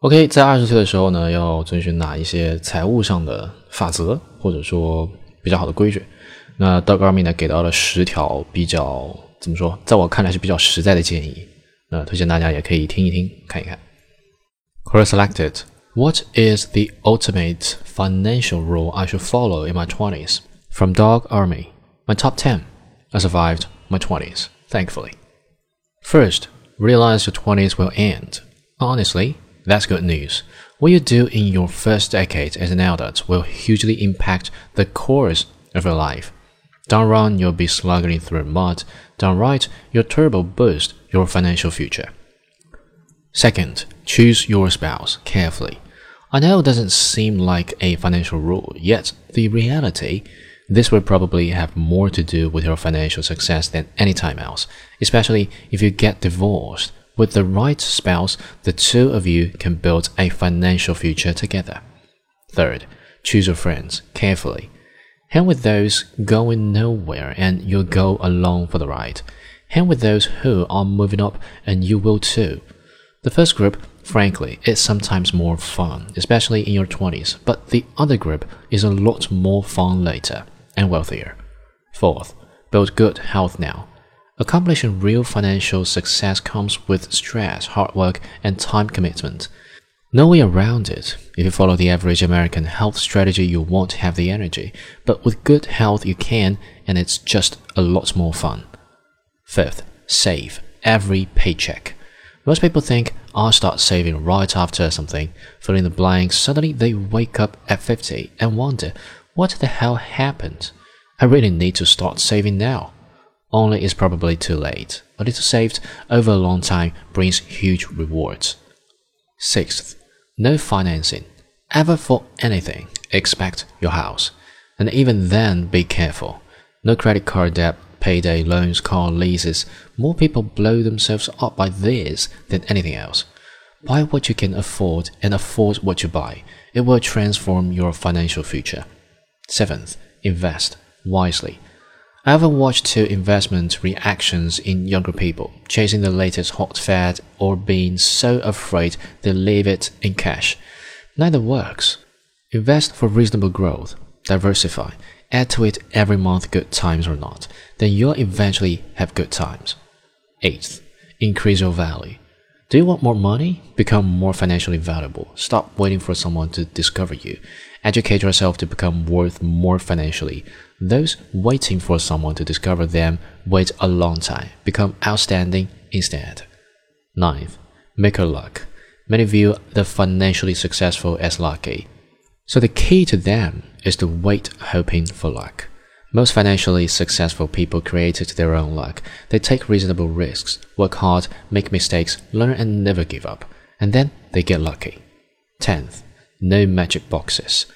OK，在二十岁的时候呢，要遵循哪一些财务上的法则，或者说比较好的规矩？那 Doug Armey 呢给到了十条比较怎么说，在我看来是比较实在的建议。那推荐大家也可以听一听，看一看。Career selected. What is the ultimate financial rule I should follow in my twenties? From Doug Armey. My top ten. I survived my twenties, thankfully. First, realize your twenties will end. Honestly. That's good news. What you do in your first decade as an adult will hugely impact the course of your life. Down run, you'll be slugging through mud. Down right, you'll turbo boost your financial future. Second, choose your spouse carefully. I know it doesn't seem like a financial rule, yet the reality, this will probably have more to do with your financial success than any time else, especially if you get divorced with the right spouse, the two of you can build a financial future together. Third, choose your friends carefully. Hang with those going nowhere and you'll go along for the ride. Hang with those who are moving up and you will too. The first group, frankly, is sometimes more fun, especially in your 20s, but the other group is a lot more fun later and wealthier. Fourth, build good health now. Accomplishing real financial success comes with stress, hard work, and time commitment. No way around it. If you follow the average American health strategy, you won't have the energy. But with good health, you can, and it's just a lot more fun. Fifth, save every paycheck. Most people think I'll start saving right after something. Filling the blanks, suddenly they wake up at 50 and wonder, what the hell happened? I really need to start saving now only it's probably too late. A little saved over a long time brings huge rewards. Sixth, no financing. Ever for anything except your house. And even then, be careful. No credit card debt, payday loans, car leases. More people blow themselves up by this than anything else. Buy what you can afford and afford what you buy. It will transform your financial future. Seventh, invest wisely. I have watched two investment reactions in younger people, chasing the latest hot fad or being so afraid they leave it in cash. Neither works. Invest for reasonable growth, diversify, add to it every month good times or not, then you'll eventually have good times. Eighth, increase your value. Do you want more money? Become more financially valuable. Stop waiting for someone to discover you. Educate yourself to become worth more financially. Those waiting for someone to discover them wait a long time, become outstanding instead. Ninth, make your luck. Many view the financially successful as lucky. So the key to them is to wait hoping for luck. Most financially successful people created their own luck. They take reasonable risks, work hard, make mistakes, learn and never give up. And then they get lucky. 10th, no magic boxes.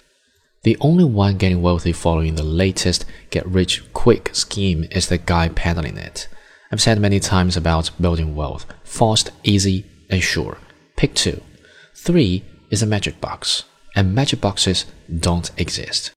The only one getting wealthy following the latest get rich quick scheme is the guy peddling it. I've said many times about building wealth fast, easy, and sure. Pick two. Three is a magic box, and magic boxes don't exist.